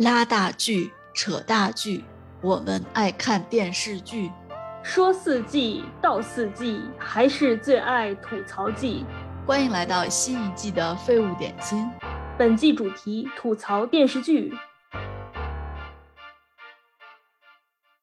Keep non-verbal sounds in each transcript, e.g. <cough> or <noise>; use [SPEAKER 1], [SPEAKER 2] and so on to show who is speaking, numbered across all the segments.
[SPEAKER 1] 拉大锯，扯大锯，我们爱看电视剧。
[SPEAKER 2] 说四季道四季，还是最爱吐槽季。
[SPEAKER 1] 欢迎来到新一季的废物点心。
[SPEAKER 2] 本季主题吐槽电视剧。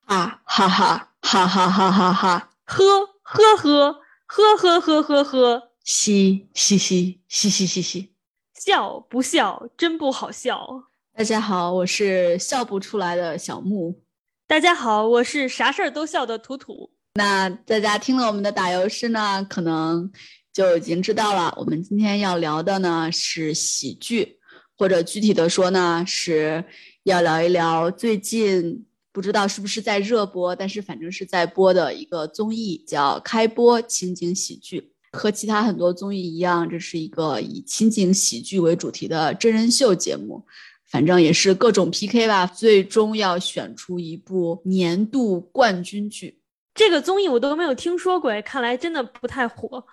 [SPEAKER 1] 啊哈哈哈哈哈哈哈！
[SPEAKER 2] 呵呵呵呵呵呵呵呵！
[SPEAKER 1] 嘻嘻嘻嘻嘻嘻嘻！
[SPEAKER 2] 笑不笑真不好笑。
[SPEAKER 1] 大家好，我是笑不出来的小木。
[SPEAKER 2] 大家好，我是啥事儿都笑的图图。
[SPEAKER 1] 那大家听了我们的打油诗呢，可能就已经知道了。我们今天要聊的呢是喜剧，或者具体的说呢，是要聊一聊最近不知道是不是在热播，但是反正是在播的一个综艺，叫《开播情景喜剧》。和其他很多综艺一样，这是一个以情景喜剧为主题的真人秀节目。反正也是各种 PK 吧，最终要选出一部年度冠军剧。
[SPEAKER 2] 这个综艺我都没有听说过，看来真的不太火。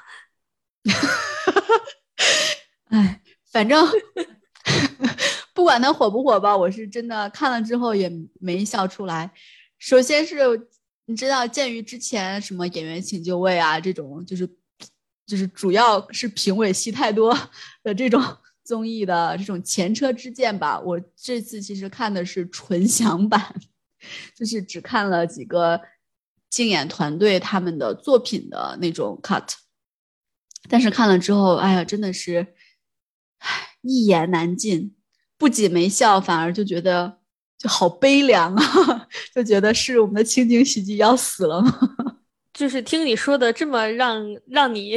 [SPEAKER 2] <laughs>
[SPEAKER 1] 哎，反正 <laughs> 不管它火不火吧，我是真的看了之后也没笑出来。首先是你知道，鉴于之前什么演员请就位啊这种，就是就是主要是评委戏太多的这种。综艺的这种前车之鉴吧，我这次其实看的是纯享版，就是只看了几个竞演团队他们的作品的那种 cut，但是看了之后，哎呀，真的是，唉，一言难尽，不仅没笑，反而就觉得就好悲凉啊，<laughs> 就觉得是我们的情景喜剧要死了吗？<laughs>
[SPEAKER 2] 就是听你说的这么让让你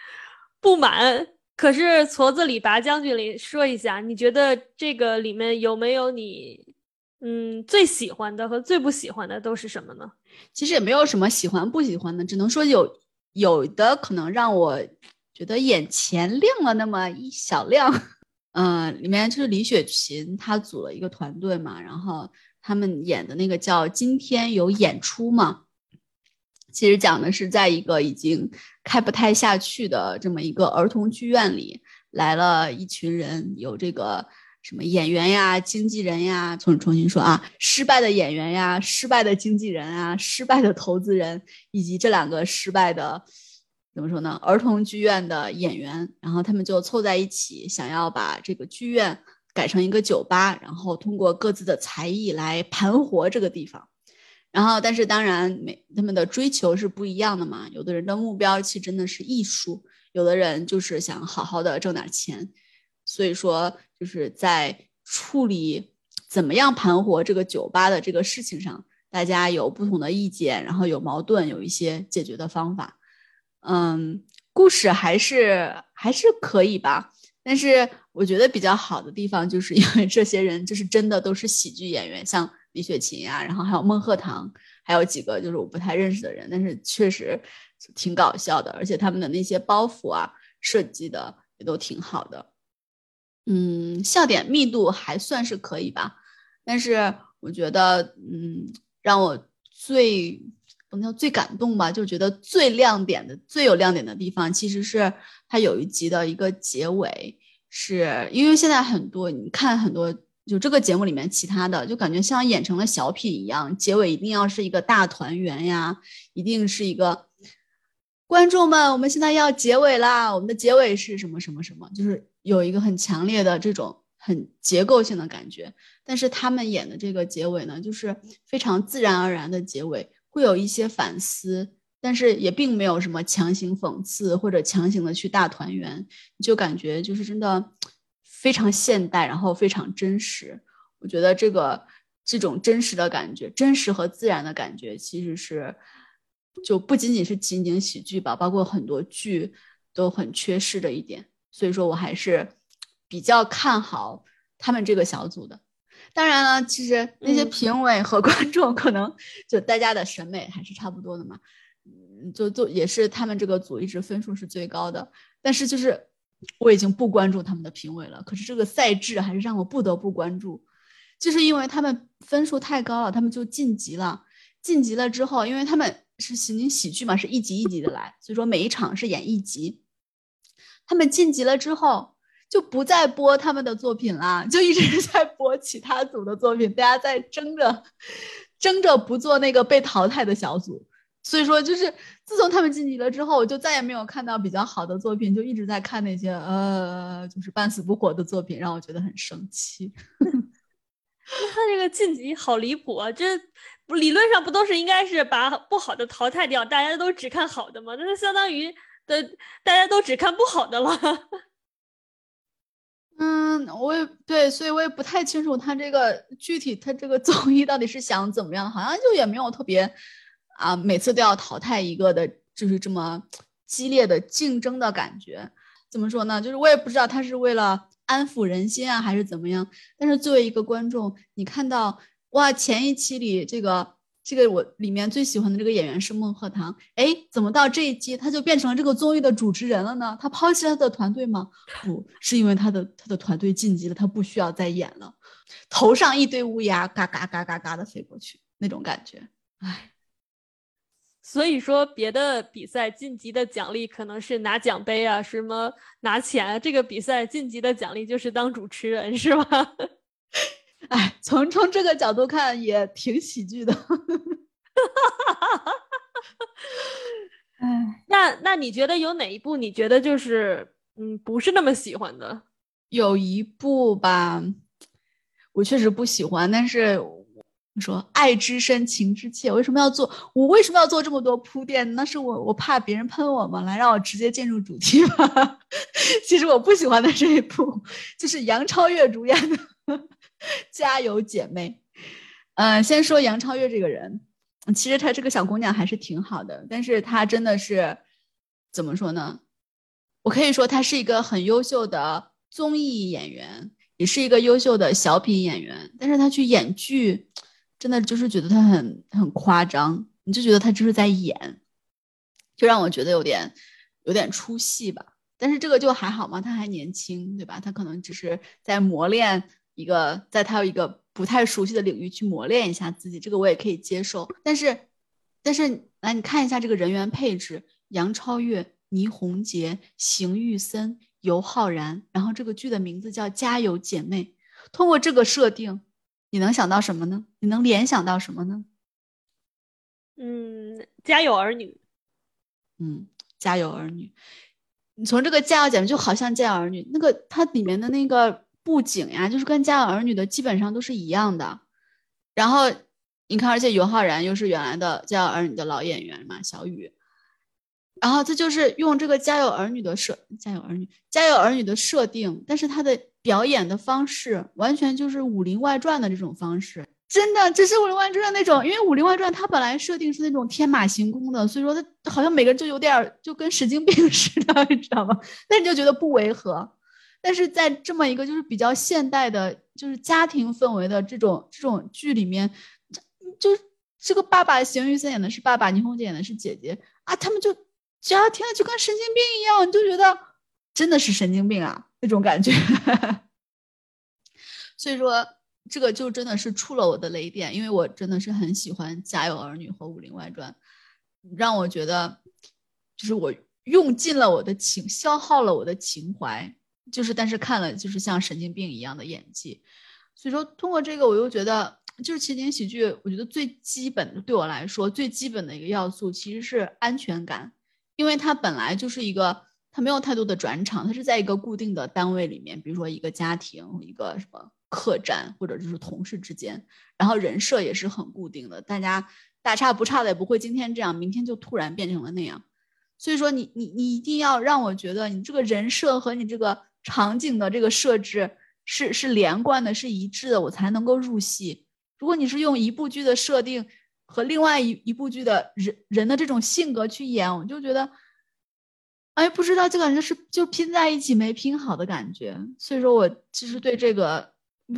[SPEAKER 2] <laughs> 不满。可是矬子里拔将军里说一下，你觉得这个里面有没有你嗯最喜欢的和最不喜欢的都是什么呢？
[SPEAKER 1] 其实也没有什么喜欢不喜欢的，只能说有有的可能让我觉得眼前亮了那么一小亮。嗯，里面就是李雪琴她组了一个团队嘛，然后他们演的那个叫《今天有演出吗》。其实讲的是，在一个已经开不太下去的这么一个儿童剧院里，来了一群人，有这个什么演员呀、经纪人呀，重重新说啊，失败的演员呀、失败的经纪人啊、失败的投资人，以及这两个失败的怎么说呢？儿童剧院的演员，然后他们就凑在一起，想要把这个剧院改成一个酒吧，然后通过各自的才艺来盘活这个地方。然后，但是当然，每他们的追求是不一样的嘛。有的人的目标其实真的是艺术，有的人就是想好好的挣点钱。所以说，就是在处理怎么样盘活这个酒吧的这个事情上，大家有不同的意见，然后有矛盾，有一些解决的方法。嗯，故事还是还是可以吧。但是我觉得比较好的地方，就是因为这些人就是真的都是喜剧演员，像。李雪琴呀，然后还有孟鹤堂，还有几个就是我不太认识的人，但是确实挺搞笑的，而且他们的那些包袱啊设计的也都挺好的，嗯，笑点密度还算是可以吧。但是我觉得，嗯，让我最不能叫最感动吧，就觉得最亮点的、最有亮点的地方，其实是它有一集的一个结尾，是因为现在很多你看很多。就这个节目里面，其他的就感觉像演成了小品一样，结尾一定要是一个大团圆呀，一定是一个观众们，我们现在要结尾啦，我们的结尾是什么什么什么，就是有一个很强烈的这种很结构性的感觉。但是他们演的这个结尾呢，就是非常自然而然的结尾，会有一些反思，但是也并没有什么强行讽刺或者强行的去大团圆，就感觉就是真的。非常现代，然后非常真实。我觉得这个这种真实的感觉，真实和自然的感觉，其实是就不仅仅是情景喜剧吧，包括很多剧都很缺失的一点。所以说我还是比较看好他们这个小组的。当然了，其实那些评委和 <laughs> 观众可能就大家的审美还是差不多的嘛。嗯，就就也是他们这个组一直分数是最高的，但是就是。我已经不关注他们的评委了，可是这个赛制还是让我不得不关注，就是因为他们分数太高了，他们就晋级了。晋级了之后，因为他们是情景喜剧嘛，是一集一集的来，所以说每一场是演一集。他们晋级了之后，就不再播他们的作品啦，就一直在播其他组的作品，大家在争着争着不做那个被淘汰的小组。所以说，就是自从他们晋级了之后，我就再也没有看到比较好的作品，就一直在看那些呃，就是半死不活的作品，让我觉得很生气。<laughs>
[SPEAKER 2] 他这个晋级好离谱啊！这不理论上不都是应该是把不好的淘汰掉，大家都只看好的吗？那就相当于的大家都只看不好的了。<laughs>
[SPEAKER 1] 嗯，我也对，所以我也不太清楚他这个具体他这个综艺到底是想怎么样，好像就也没有特别。啊，每次都要淘汰一个的，就是这么激烈的竞争的感觉。怎么说呢？就是我也不知道他是为了安抚人心啊，还是怎么样。但是作为一个观众，你看到哇，前一期里这个这个我里面最喜欢的这个演员是孟鹤堂，哎，怎么到这一期他就变成了这个综艺的主持人了呢？他抛弃了他的团队吗？<laughs> 不是因为他的他的团队晋级了，他不需要再演了，头上一堆乌鸦，嘎嘎嘎嘎嘎的飞过去，那种感觉，哎。
[SPEAKER 2] 所以说，别的比赛晋级的奖励可能是拿奖杯啊，什么拿钱。这个比赛晋级的奖励就是当主持人，是吗？<laughs>
[SPEAKER 1] 哎，从从这个角度看，也挺喜剧的。
[SPEAKER 2] 哎，<laughs> 那那你觉得有哪一部你觉得就是嗯不是那么喜欢的？
[SPEAKER 1] 有一部吧，我确实不喜欢，但是。说爱之深，情之切，为什么要做？我为什么要做这么多铺垫？那是我我怕别人喷我吗？来，让我直接进入主题吧。<laughs> 其实我不喜欢的这一部，就是杨超越主演的《加油姐妹》。嗯，先说杨超越这个人，其实她这个小姑娘还是挺好的，但是她真的是怎么说呢？我可以说她是一个很优秀的综艺演员，也是一个优秀的小品演员，但是她去演剧。真的就是觉得他很很夸张，你就觉得他就是在演，就让我觉得有点有点出戏吧。但是这个就还好嘛，他还年轻，对吧？他可能只是在磨练一个，在他有一个不太熟悉的领域去磨练一下自己，这个我也可以接受。但是，但是来你看一下这个人员配置：杨超越、倪虹洁、邢玉森、尤浩然，然后这个剧的名字叫《加油姐妹》。通过这个设定。你能想到什么呢？你能联想到什么呢？
[SPEAKER 2] 嗯，家有儿女。
[SPEAKER 1] 嗯，家有儿女。你从这个家有姐妹就好像家有儿女，那个它里面的那个布景呀，就是跟家有儿女的基本上都是一样的。然后你看，而且尤浩然又是原来的家有儿女的老演员嘛，小雨。然后他就是用这个家有儿女的设，家有儿女，家有儿女的设定，但是他的。表演的方式完全就是《武林外传》的这种方式，真的，只是《武林外传》那种，因为《武林外传》它本来设定是那种天马行空的，所以说它好像每个人就有点就跟神经病 <laughs> 似的，你知道吗？但你就觉得不违和。但是在这么一个就是比较现代的，就是家庭氛围的这种这种剧里面，就这个爸爸邢玉森演的是爸爸，倪虹洁演的是姐姐啊，他们就只要听了就跟神经病一样，你就觉得真的是神经病啊。那种感觉，<laughs> 所以说这个就真的是触了我的雷点，因为我真的是很喜欢《家有儿女》和《武林外传》，让我觉得就是我用尽了我的情，消耗了我的情怀，就是但是看了就是像神经病一样的演技，所以说通过这个我又觉得就是情景喜剧，我觉得最基本的对我来说最基本的一个要素其实是安全感，因为它本来就是一个。他没有太多的转场，他是在一个固定的单位里面，比如说一个家庭、一个什么客栈，或者就是同事之间，然后人设也是很固定的，大家大差不差的，也不会今天这样，明天就突然变成了那样。所以说，你你你一定要让我觉得你这个人设和你这个场景的这个设置是是连贯的，是一致的，我才能够入戏。如果你是用一部剧的设定和另外一一部剧的人人的这种性格去演，我就觉得。哎，不知道，就感觉是就拼在一起没拼好的感觉，所以说我其实对这个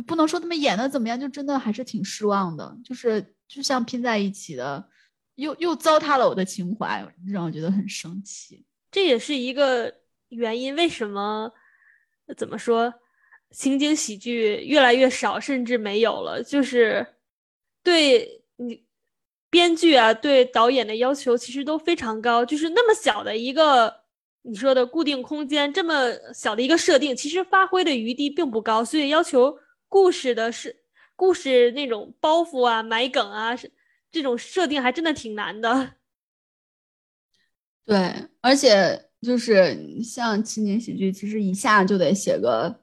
[SPEAKER 1] 不能说他们演的怎么样，就真的还是挺失望的。就是就像拼在一起的，又又糟蹋了我的情怀，让我觉得很生气。
[SPEAKER 2] 这也是一个原因，为什么怎么说情景喜剧越来越少，甚至没有了？就是对你编剧啊，对导演的要求其实都非常高，就是那么小的一个。你说的固定空间这么小的一个设定，其实发挥的余地并不高，所以要求故事的是故事那种包袱啊、埋梗啊，是这种设定还真的挺难的。<laughs>
[SPEAKER 1] 对，而且就是像情景喜剧，其实一下就得写个，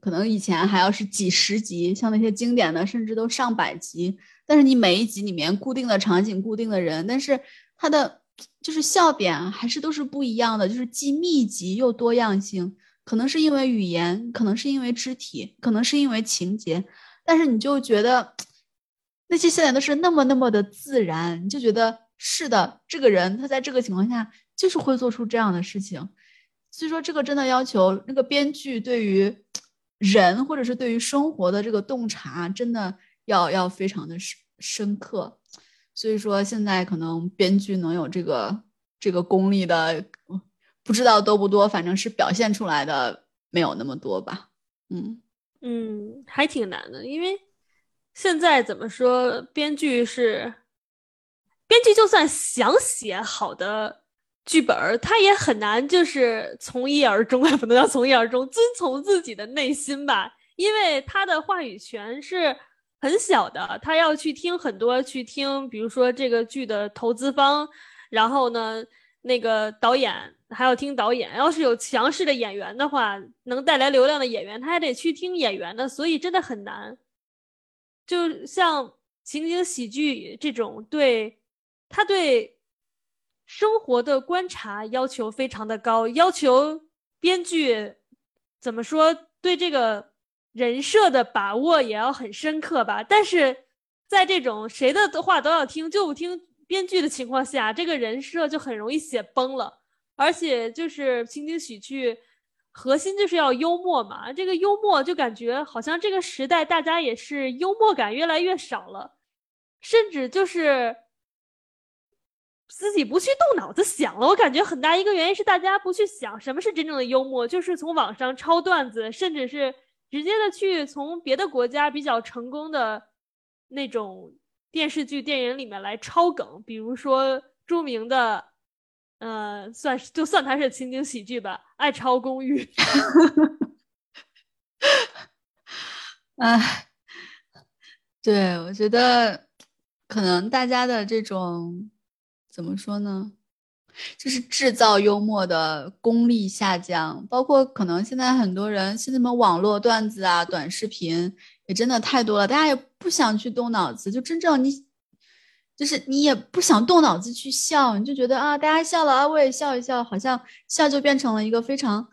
[SPEAKER 1] 可能以前还要是几十集，像那些经典的，甚至都上百集。但是你每一集里面固定的场景、固定的人，但是它的。就是笑点还是都是不一样的，就是既密集又多样性。可能是因为语言，可能是因为肢体，可能是因为情节，但是你就觉得那些笑点都是那么那么的自然，你就觉得是的，这个人他在这个情况下就是会做出这样的事情。所以说，这个真的要求那个编剧对于人或者是对于生活的这个洞察，真的要要非常的深深刻。所以说，现在可能编剧能有这个这个功力的，不知道多不多，反正是表现出来的没有那么多吧。
[SPEAKER 2] 嗯嗯，还挺难的，因为现在怎么说，编剧是编剧，就算想写好的剧本，他也很难就是从一而终，<laughs> 也不能叫从一而终，遵从自己的内心吧，因为他的话语权是。很小的，他要去听很多，去听，比如说这个剧的投资方，然后呢，那个导演还要听导演。要是有强势的演员的话，能带来流量的演员，他还得去听演员的，所以真的很难。就像情景喜剧这种，对他对生活的观察要求非常的高，要求编剧怎么说对这个。人设的把握也要很深刻吧，但是在这种谁的话都要听就不听编剧的情况下，这个人设就很容易写崩了。而且就是情景喜剧，核心就是要幽默嘛，这个幽默就感觉好像这个时代大家也是幽默感越来越少了，甚至就是自己不去动脑子想了。我感觉很大一个原因是大家不去想什么是真正的幽默，就是从网上抄段子，甚至是。直接的去从别的国家比较成功的那种电视剧、电影里面来抄梗，比如说著名的，呃，算是就算它是情景喜剧吧，《爱抄公寓》。<laughs>
[SPEAKER 1] 哎，对，我觉得可能大家的这种怎么说呢？就是制造幽默的功力下降，包括可能现在很多人，现在什么网络段子啊、短视频也真的太多了，大家也不想去动脑子，就真正你，就是你也不想动脑子去笑，你就觉得啊，大家笑了啊，我也笑一笑，好像笑就变成了一个非常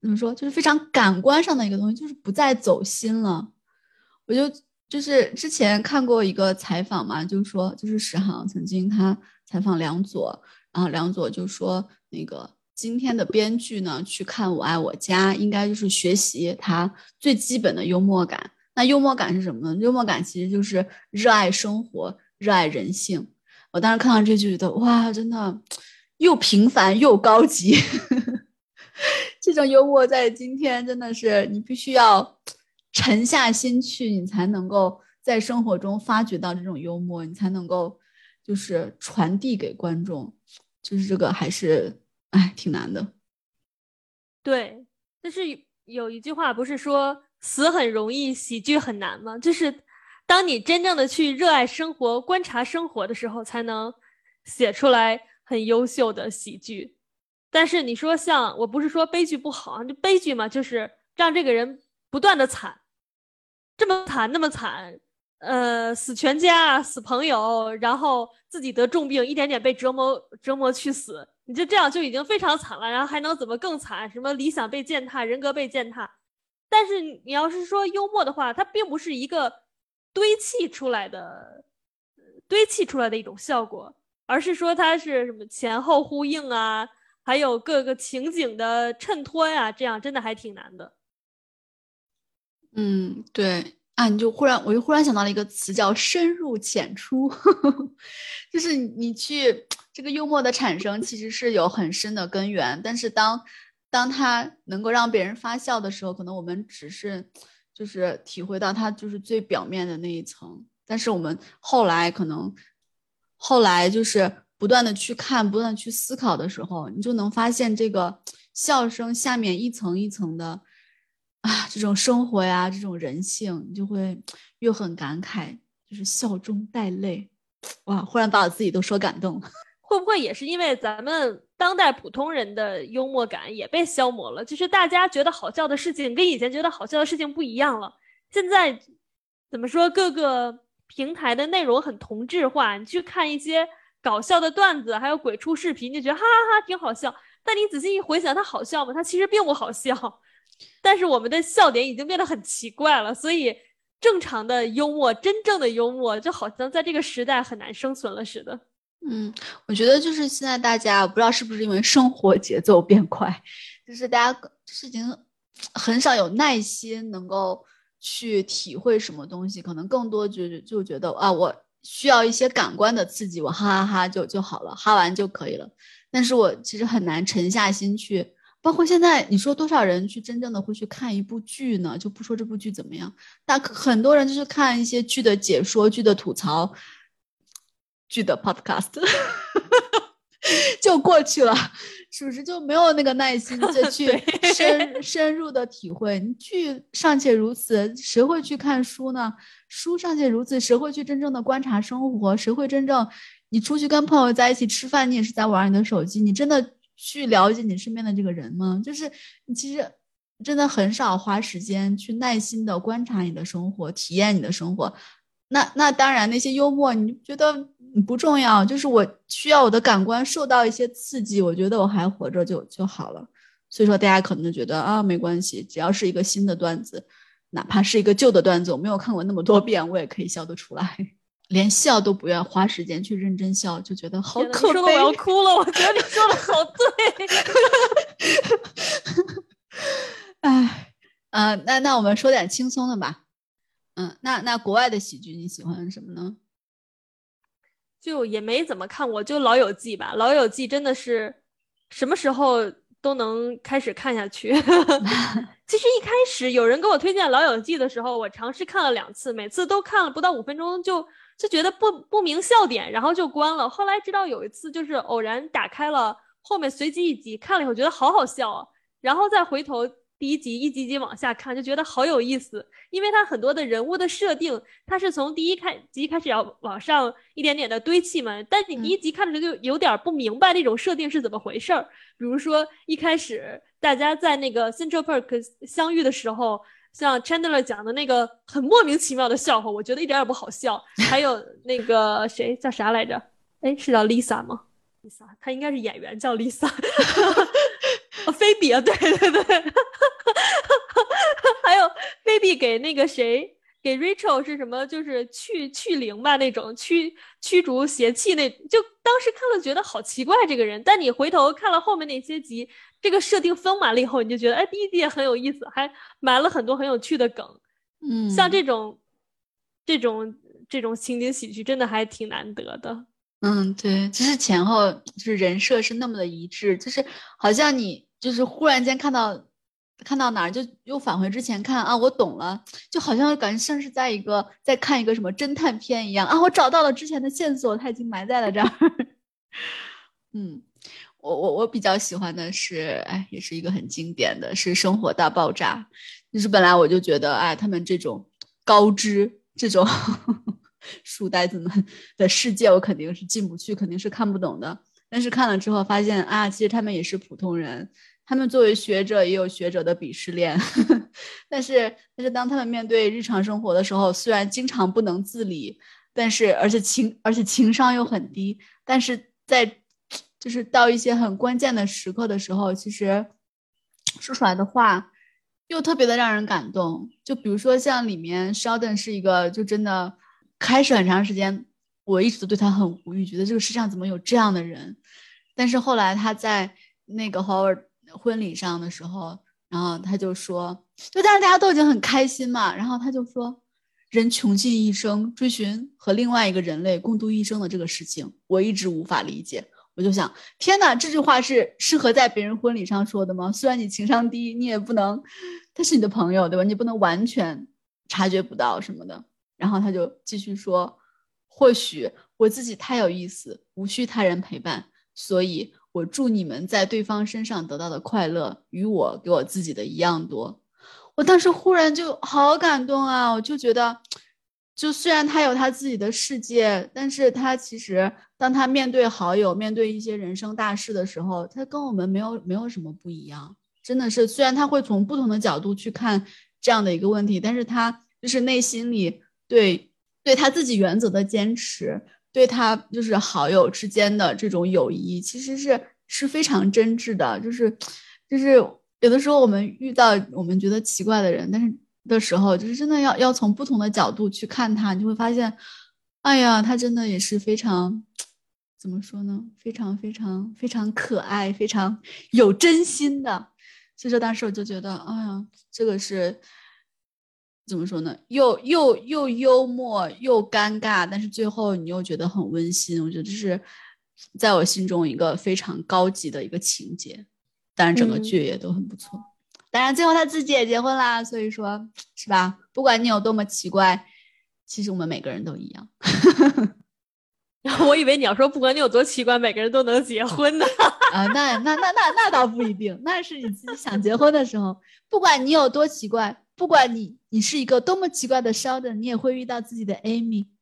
[SPEAKER 1] 怎么说，就是非常感官上的一个东西，就是不再走心了。我就就是之前看过一个采访嘛，就是说，就是史航曾经他采访梁左。然后梁左就说：“那个今天的编剧呢，去看《我爱我家》，应该就是学习他最基本的幽默感。那幽默感是什么呢？幽默感其实就是热爱生活、热爱人性。我当时看到这句，觉得哇，真的又平凡又高级。<laughs> 这种幽默在今天真的是你必须要沉下心去，你才能够在生活中发掘到这种幽默，你才能够就是传递给观众。”就是这个还是哎挺难的，
[SPEAKER 2] 对。但是有一句话不是说死很容易，喜剧很难吗？就是当你真正的去热爱生活、观察生活的时候，才能写出来很优秀的喜剧。但是你说像我不是说悲剧不好，就悲剧嘛，就是让这个人不断的惨，这么惨那么惨。呃，死全家，死朋友，然后自己得重病，一点点被折磨折磨去死，你就这样就已经非常惨了，然后还能怎么更惨？什么理想被践踏，人格被践踏？但是你要是说幽默的话，它并不是一个堆砌出来的，堆砌出来的一种效果，而是说它是什么前后呼应啊，还有各个情景的衬托呀，这样真的还挺难的。
[SPEAKER 1] 嗯，对。啊，你就忽然，我就忽然想到了一个词，叫深入浅出，就是你去这个幽默的产生，其实是有很深的根源。但是当当他能够让别人发笑的时候，可能我们只是就是体会到他就是最表面的那一层。但是我们后来可能后来就是不不断的去看，不断去思考的时候，你就能发现这个笑声下面一层一层的啊，这种生活呀，这种人性，你就会又很感慨，就是笑中带泪，哇，忽然把我自己都说感动了。<laughs>
[SPEAKER 2] 会不会也是因为咱们当代普通人的幽默感也被消磨了？就是大家觉得好笑的事情跟以前觉得好笑的事情不一样了。现在怎么说？各个平台的内容很同质化，你去看一些搞笑的段子，还有鬼畜视频，就觉得哈哈哈挺好笑。但你仔细一回想，它好笑吗？它其实并不好笑。但是我们的笑点已经变得很奇怪了，所以正常的幽默，真正的幽默，就好像在这个时代很难生存了似的。
[SPEAKER 1] 嗯，我觉得就是现在大家，不知道是不是因为生活节奏变快，就是大家事情很少有耐心能够去体会什么东西，可能更多就就觉得啊，我需要一些感官的刺激，我哈哈哈就就好了，哈完就可以了。但是我其实很难沉下心去，包括现在你说多少人去真正的会去看一部剧呢？就不说这部剧怎么样，但很多人就是看一些剧的解说、剧的吐槽。剧的 podcast <laughs> 就过去了，是不是就没有那个耐心再 <laughs> 去深深入的体会？剧尚且如此，谁会去看书呢？书尚且如此，谁会去真正的观察生活？谁会真正你出去跟朋友在一起吃饭，你也是在玩你的手机？你真的去了解你身边的这个人吗？就是你其实真的很少花时间去耐心的观察你的生活，体验你的生活。那那当然，那些幽默你觉得？不重要，就是我需要我的感官受到一些刺激，我觉得我还活着就就好了。所以说，大家可能觉得啊，没关系，只要是一个新的段子，哪怕是一个旧的段子，我没有看过那么多 <laughs> 遍，我也可以笑得出来。连笑都不愿花时间去认真笑，就觉得好可悲。
[SPEAKER 2] 我要哭了，我觉得你说的好
[SPEAKER 1] 对。<laughs> 哎，呃，那那我们说点轻松的吧。嗯，那那国外的喜剧你喜欢什么呢？
[SPEAKER 2] 就也没怎么看我，就《老友记》吧，《老友记》真的是什么时候都能开始看下去。<laughs> 其实一开始有人给我推荐《老友记》的时候，我尝试看了两次，每次都看了不到五分钟，就就觉得不不明笑点，然后就关了。后来直到有一次，就是偶然打开了后面随机一集看了以后，觉得好好笑啊，然后再回头。第一集一集集往下看，就觉得好有意思，因为它很多的人物的设定，它是从第一开集开始要往上一点点的堆砌嘛。但你第一集看的时候就有点不明白那种设定是怎么回事儿。比如说一开始大家在那个 Central Park 相遇的时候，像 Chandler 讲的那个很莫名其妙的笑话，我觉得一点也不好笑。还有那个谁叫啥来着？哎，是叫 Lisa 吗？Lisa，她应该是演员，叫 Lisa。<laughs> 菲比啊，对对对，<laughs> 还有菲比给那个谁，给 Rachel 是什么？就是去去灵吧，那种驱驱逐邪气，那就当时看了觉得好奇怪这个人。但你回头看了后面那些集，这个设定丰满了以后，你就觉得哎，第一集也很有意思，还埋了很多很有趣的梗。
[SPEAKER 1] 嗯，
[SPEAKER 2] 像这种这种这种情景喜剧，真的还挺难得的。
[SPEAKER 1] 嗯，对，就是前后就是人设是那么的一致，就是好像你。就是忽然间看到，看到哪儿就又返回之前看啊，我懂了，就好像感觉像是在一个在看一个什么侦探片一样啊，我找到了之前的线索，它已经埋在了这儿。<laughs> 嗯，我我我比较喜欢的是，哎，也是一个很经典的是《生活大爆炸》，就是本来我就觉得，哎，他们这种高知这种 <laughs> 书呆子们的世界，我肯定是进不去，肯定是看不懂的。但是看了之后发现啊，其实他们也是普通人。他们作为学者，也有学者的鄙视链，<laughs> 但是，但是当他们面对日常生活的时候，虽然经常不能自理，但是，而且情，而且情商又很低，但是在，就是到一些很关键的时刻的时候，其实说出来的话又特别的让人感动。就比如说像里面 Sheldon 是一个，就真的开始很长时间，我一直都对他很无语，觉得这个世上怎么有这样的人，但是后来他在那个 Howard。婚礼上的时候，然后他就说，就但是大家都已经很开心嘛，然后他就说，人穷尽一生追寻和另外一个人类共度一生的这个事情，我一直无法理解。我就想，天哪，这句话是适合在别人婚礼上说的吗？虽然你情商低，你也不能，他是你的朋友，对吧？你不能完全察觉不到什么的。然后他就继续说，或许我自己太有意思，无需他人陪伴，所以我祝你们在对方身上得到的快乐与我给我自己的一样多。我当时忽然就好感动啊！我就觉得，就虽然他有他自己的世界，但是他其实当他面对好友、面对一些人生大事的时候，他跟我们没有没有什么不一样。真的是，虽然他会从不同的角度去看这样的一个问题，但是他就是内心里对对他自己原则的坚持，对他就是好友之间的这种友谊，其实是是非常真挚的，就是就是。有的时候我们遇到我们觉得奇怪的人，但是的时候，就是真的要要从不同的角度去看他，你就会发现，哎呀，他真的也是非常，怎么说呢？非常非常非常可爱，非常有真心的。所以说当时我就觉得，哎呀，这个是怎么说呢？又又又幽默又尴尬，但是最后你又觉得很温馨。我觉得这是在我心中一个非常高级的一个情节。当然，整个剧也都很不错。当然，最后他自己也结婚啦，所以说，是吧？不管你有多么奇怪，其实我们每个人都一样。<laughs>
[SPEAKER 2] 我以为你要说，不管你有多奇怪，每个人都能结婚呢。<laughs>
[SPEAKER 1] 啊，那那那那那倒不一定，那是你自己想结婚的时候。不管你有多奇怪，不管你你是一个多么奇怪的 Sheldon，你也会遇到自己的 Amy。<laughs>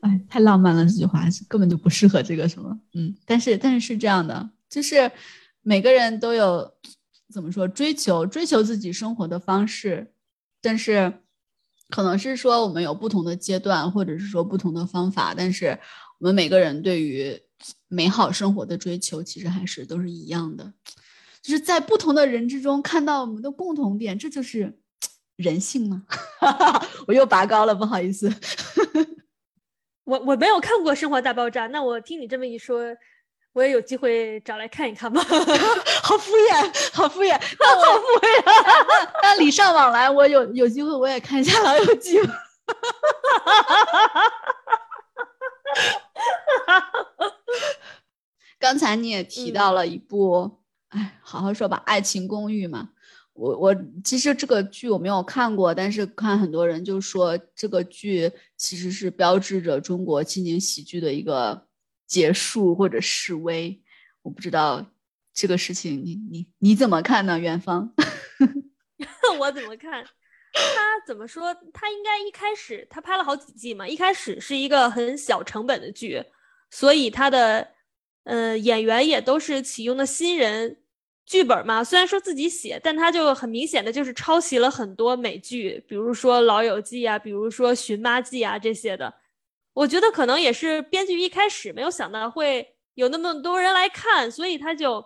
[SPEAKER 1] 哎，太浪漫了！这句话根本就不适合这个什么，嗯，但是但是是这样的，就是每个人都有怎么说追求追求自己生活的方式，但是可能是说我们有不同的阶段，或者是说不同的方法，但是我们每个人对于美好生活的追求，其实还是都是一样的，就是在不同的人之中看到我们的共同点，这就是。人性吗？<laughs> 我又拔高了，不好意思。<laughs>
[SPEAKER 2] 我我没有看过《生活大爆炸》，那我听你这么一说，我也有机会找来看一看吧。
[SPEAKER 1] 好敷衍，好敷衍，好敷衍。那礼尚往来，我有有机会我也看一下《老友记》。<laughs> 刚才你也提到了一部，哎，好好说吧，《爱情公寓》嘛。我我其实这个剧我没有看过，但是看很多人就说这个剧其实是标志着中国情景喜剧的一个结束或者示威。我不知道这个事情你你你怎么看呢？元芳，<laughs> <laughs>
[SPEAKER 2] 我怎么看？他怎么说？他应该一开始他拍了好几季嘛，一开始是一个很小成本的剧，所以他的呃演员也都是启用的新人。剧本嘛，虽然说自己写，但他就很明显的就是抄袭了很多美剧，比如说《老友记》啊，比如说《寻妈记》啊这些的。我觉得可能也是编剧一开始没有想到会有那么多人来看，所以他就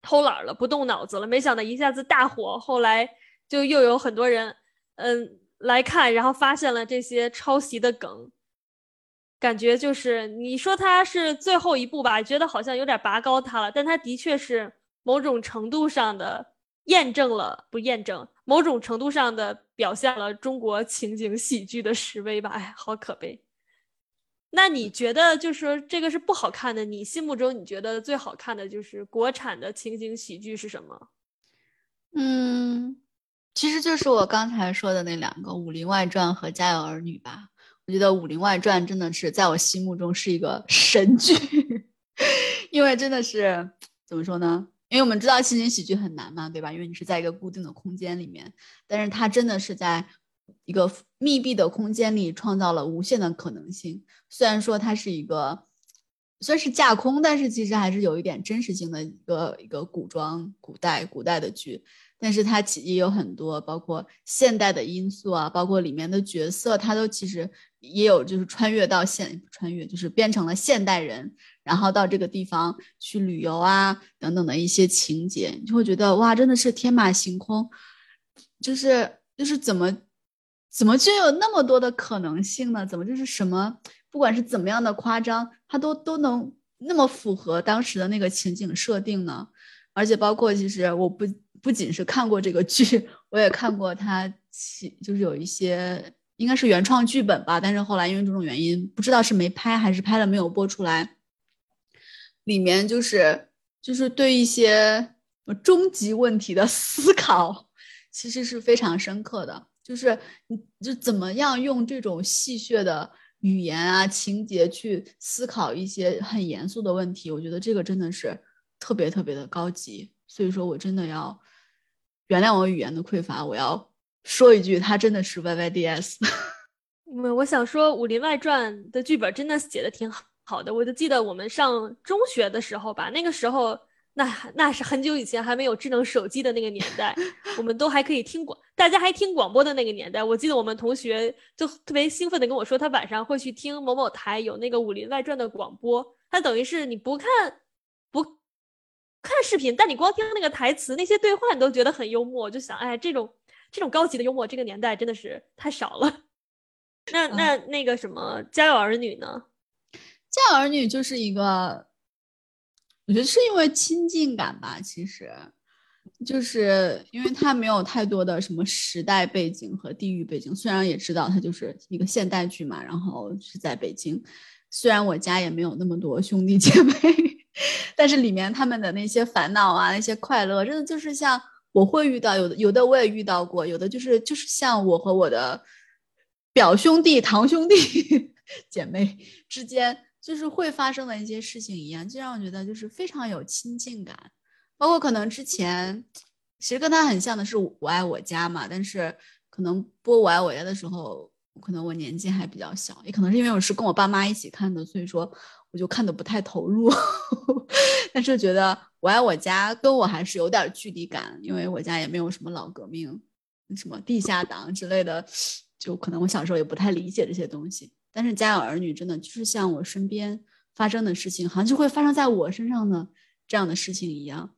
[SPEAKER 2] 偷懒了，不动脑子了。没想到一下子大火，后来就又有很多人嗯来看，然后发现了这些抄袭的梗。感觉就是你说他是最后一部吧，觉得好像有点拔高他了，但他的确是。某种程度上的验证了，不验证，某种程度上的表现了中国情景喜剧的示威吧？哎，好可悲。那你觉得，就是说这个是不好看的？你心目中你觉得最好看的就是国产的情景喜剧是什么？
[SPEAKER 1] 嗯，其实就是我刚才说的那两个《武林外传》和《家有儿女》吧。我觉得《武林外传》真的是在我心目中是一个神剧，<laughs> 因为真的是怎么说呢？因为我们知道情景喜剧很难嘛，对吧？因为你是在一个固定的空间里面，但是它真的是在一个密闭的空间里创造了无限的可能性。虽然说它是一个算是架空，但是其实还是有一点真实性的一个一个古装古代古代的剧。但是它其也有很多包括现代的因素啊，包括里面的角色，它都其实也有就是穿越到现穿越，就是变成了现代人。然后到这个地方去旅游啊，等等的一些情节，你就会觉得哇，真的是天马行空，就是就是怎么怎么就有那么多的可能性呢？怎么就是什么，不管是怎么样的夸张，它都都能那么符合当时的那个情景设定呢？而且包括其实我不不仅是看过这个剧，<laughs> 我也看过它其就是有一些应该是原创剧本吧，但是后来因为种种原因，不知道是没拍还是拍了没有播出来。里面就是就是对一些终极问题的 <laughs> 思考，其实是非常深刻的。就是你就怎么样用这种戏谑的语言啊、情节去思考一些很严肃的问题，我觉得这个真的是特别特别的高级。所以说我真的要原谅我语言的匮乏，我要说一句，他真的是 Y Y D S。<laughs>
[SPEAKER 2] 嗯，我想说《武林外传》的剧本真的写的挺好的，我就记得我们上中学的时候吧，那个时候。那那是很久以前还没有智能手机的那个年代，<laughs> 我们都还可以听广，大家还听广播的那个年代。我记得我们同学就特别兴奋的跟我说，他晚上会去听某某台有那个《武林外传》的广播。他等于是你不看不看视频，但你光听那个台词，那些对话你都觉得很幽默。我就想，哎，这种这种高级的幽默，这个年代真的是太少了。<laughs> 那那那个什么《家有儿女》呢？
[SPEAKER 1] 《家有儿女》就是一个。我觉得是因为亲近感吧，其实就是因为它没有太多的什么时代背景和地域背景。虽然也知道它就是一个现代剧嘛，然后是在北京。虽然我家也没有那么多兄弟姐妹，<laughs> 但是里面他们的那些烦恼啊，那些快乐，真的就是像我会遇到有的，有的我也遇到过，有的就是就是像我和我的表兄弟、堂兄弟 <laughs> 姐妹之间。就是会发生的一些事情一样，就让我觉得就是非常有亲近感。包括可能之前，其实跟他很像的是《我爱我家》嘛，但是可能播《我爱我家》的时候，可能我年纪还比较小，也可能是因为我是跟我爸妈一起看的，所以说我就看的不太投入。<laughs> 但是觉得《我爱我家》跟我还是有点距离感，因为我家也没有什么老革命、什么地下党之类的，就可能我小时候也不太理解这些东西。但是家有儿女，真的就是像我身边发生的事情，好像就会发生在我身上的这样的事情一样，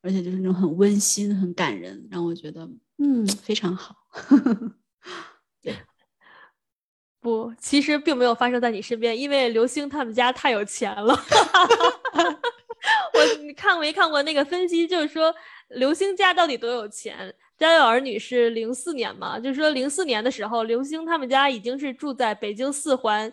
[SPEAKER 1] 而且就是那种很温馨、很感人，让我觉得嗯非常好。<laughs>
[SPEAKER 2] 不，其实并没有发生在你身边，因为刘星他们家太有钱了。<laughs> 我你看没看过那个分析，就是说刘星家到底多有钱？家有儿女是零四年嘛？就是说零四年的时候，刘星他们家已经是住在北京四环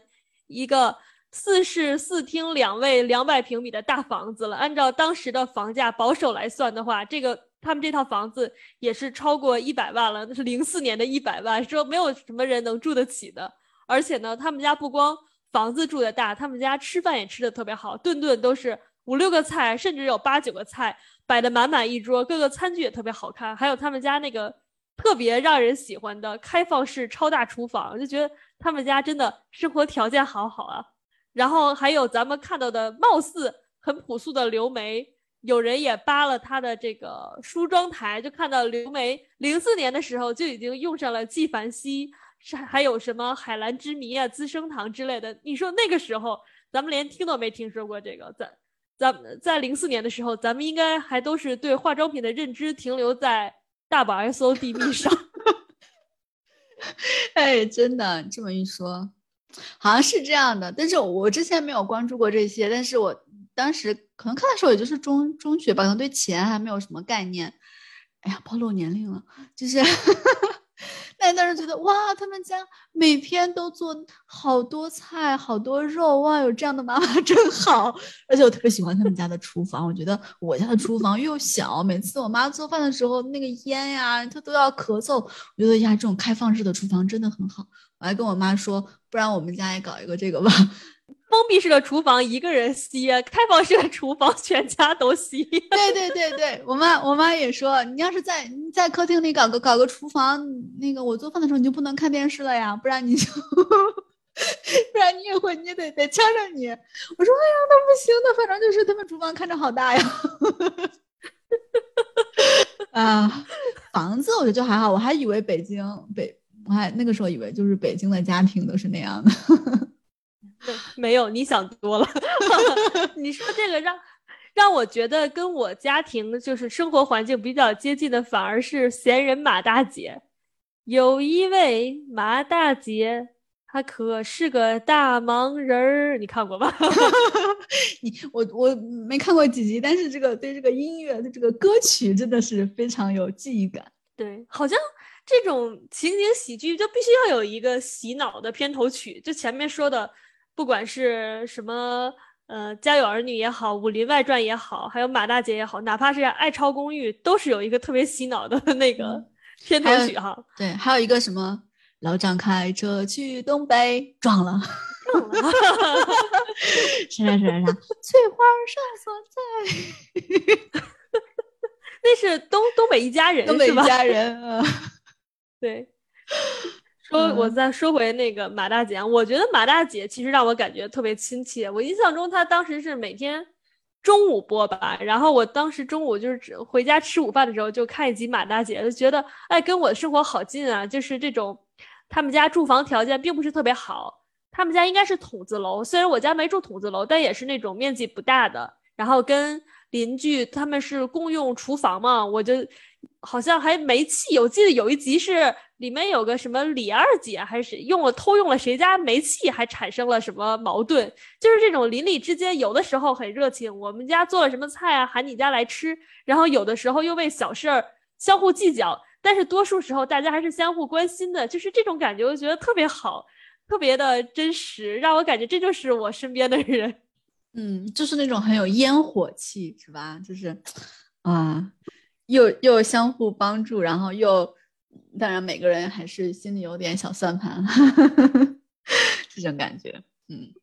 [SPEAKER 2] 一个四室四厅两卫两百平米的大房子了。按照当时的房价保守来算的话，这个他们这套房子也是超过一百万了。那是零四年的一百万，说没有什么人能住得起的。而且呢，他们家不光房子住的大，他们家吃饭也吃的特别好，顿顿都是五六个菜，甚至有八九个菜。摆的满满一桌，各个餐具也特别好看，还有他们家那个特别让人喜欢的开放式超大厨房，就觉得他们家真的生活条件好好啊。然后还有咱们看到的貌似很朴素的刘梅，有人也扒了她的这个梳妆台，就看到刘梅零四年的时候就已经用上了纪梵希，是还有什么海蓝之谜啊、资生堂之类的。你说那个时候咱们连听都没听说过这个，咱。咱在零四年的时候，咱们应该还都是对化妆品的认知停留在大宝 S O D 蜜上。<laughs>
[SPEAKER 1] 哎，真的这么一说，好像是这样的。但是我之前没有关注过这些，但是我当时可能看的时候也就是中中学吧，可能对钱还没有什么概念。哎呀，暴露年龄了，就是。<laughs> 但是觉得哇，他们家每天都做好多菜、好多肉，哇，有这样的妈妈 <laughs> 真好。而且我特别喜欢他们家的厨房，我觉得我家的厨房又小，每次我妈做饭的时候，那个烟呀，她都要咳嗽。我觉得呀，这种开放式的厨房真的很好。我还跟我妈说，不然我们家也搞一个这个吧。
[SPEAKER 2] 封闭式的厨房一个人吸，开放式的厨房全家都吸。
[SPEAKER 1] 对对对对，我妈我妈也说，你要是在在客厅里搞个搞个厨房，那个我做饭的时候你就不能看电视了呀，不然你就 <laughs> 不然你也会你也得得呛着你。我说哎呀，那不行的，反正就是他们厨房看着好大呀。<laughs> 啊，房子我觉得就还好，我还以为北京北，我还那个时候以为就是北京的家庭都是那样的。<laughs>
[SPEAKER 2] 没有，你想多了。<laughs> 你说这个让让我觉得跟我家庭就是生活环境比较接近的，反而是闲人马大姐。有一位马大姐，她可是个大忙人儿，你看过吗？<laughs>
[SPEAKER 1] 你我我没看过几集，但是这个对这个音乐的这个歌曲真的是非常有记忆感。
[SPEAKER 2] 对，好像这种情景喜剧就必须要有一个洗脑的片头曲，就前面说的。不管是什么，呃，家有儿女也好，武林外传也好，还有马大姐也好，哪怕是爱超公寓，都是有一个特别洗脑的那个片头曲哈，
[SPEAKER 1] 对，还有一个什么老张开车去东北，撞了，
[SPEAKER 2] 撞了。
[SPEAKER 1] 啥啥啥啥，翠花上所在，<laughs>
[SPEAKER 2] 那是东东北一家人
[SPEAKER 1] 东北一？家人，嗯。<laughs>
[SPEAKER 2] 对，说我
[SPEAKER 1] 嗯
[SPEAKER 2] 再说回那个马大姐啊，我觉得马大姐其实让我感觉特别亲切。我印象中她当时是每天中午播吧，然后我当时中午就是回家吃午饭的时候就看一集马大姐，就觉得哎跟我的生活好近啊，就是这种他们家住房条件并不是特别好。他们家应该是筒子楼，虽然我家没住筒子楼，但也是那种面积不大的。然后跟邻居他们是共用厨房嘛，我就好像还煤气。我记得有一集是里面有个什么李二姐还是用了偷用了谁家煤气，还产生了什么矛盾。就是这种邻里之间有的时候很热情，我们家做了什么菜啊，喊你家来吃，然后有的时候又为小事儿相互计较，但是多数时候大家还是相互关心的，就是这种感觉，我觉得特别好。特别的真实，让我感觉这就是我身边的人。
[SPEAKER 1] 嗯，就是那种很有烟火气，是吧？就是啊，又又相互帮助，然后又当然每个人还是心里有点小算盘，<laughs> 这种感觉，嗯。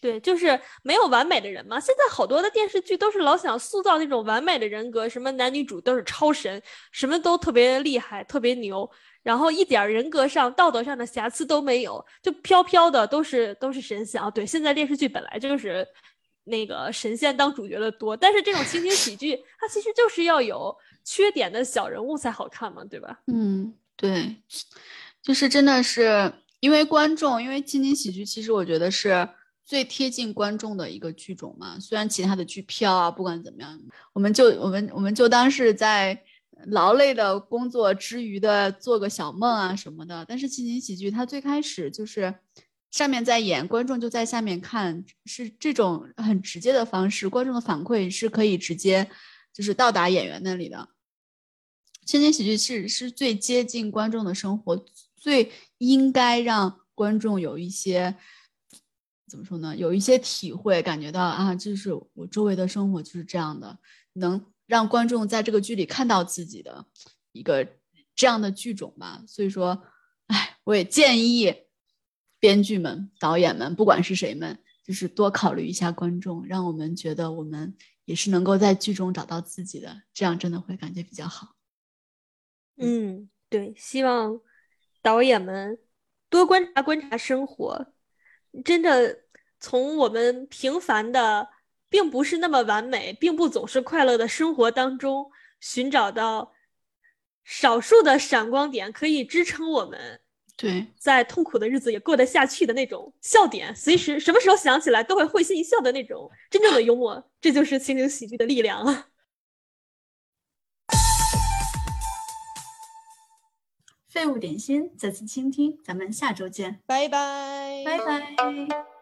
[SPEAKER 2] 对，就是没有完美的人嘛。现在好多的电视剧都是老想塑造那种完美的人格，什么男女主都是超神，什么都特别厉害、特别牛，然后一点人格上、道德上的瑕疵都没有，就飘飘的都是都是神仙啊。对，现在电视剧本来就是那个神仙当主角的多，但是这种情景喜剧，它其实就是要有缺点的小人物才好看嘛，对吧？
[SPEAKER 1] 嗯，对，就是真的是因为观众，因为情景喜剧其实我觉得是最贴近观众的一个剧种嘛。虽然其他的剧飘啊，不管怎么样，我们就我们我们就当是在劳累的工作之余的做个小梦啊什么的。但是情景喜剧它最开始就是上面在演，观众就在下面看，是这种很直接的方式，观众的反馈是可以直接就是到达演员那里的。情景喜剧是是最接近观众的生活，最应该让观众有一些怎么说呢？有一些体会，感觉到啊，就是我周围的生活就是这样的，能让观众在这个剧里看到自己的一个这样的剧种吧。所以说，哎，我也建议编剧们、导演们，不管是谁们，就是多考虑一下观众，让我们觉得我们也是能够在剧中找到自己的，这样真的会感觉比较好。
[SPEAKER 2] 嗯，对，希望导演们多观察观察生活，真的从我们平凡的，并不是那么完美，并不总是快乐的生活当中，寻找到少数的闪光点，可以支撑我们
[SPEAKER 1] 对，
[SPEAKER 2] 在痛苦的日子也过得下去的那种笑点，随时什么时候想起来都会会心一笑的那种真正的幽默，这就是情景喜剧的力量啊！
[SPEAKER 1] 废物点心，再次倾听，咱们下周见，
[SPEAKER 2] 拜拜，
[SPEAKER 1] 拜拜。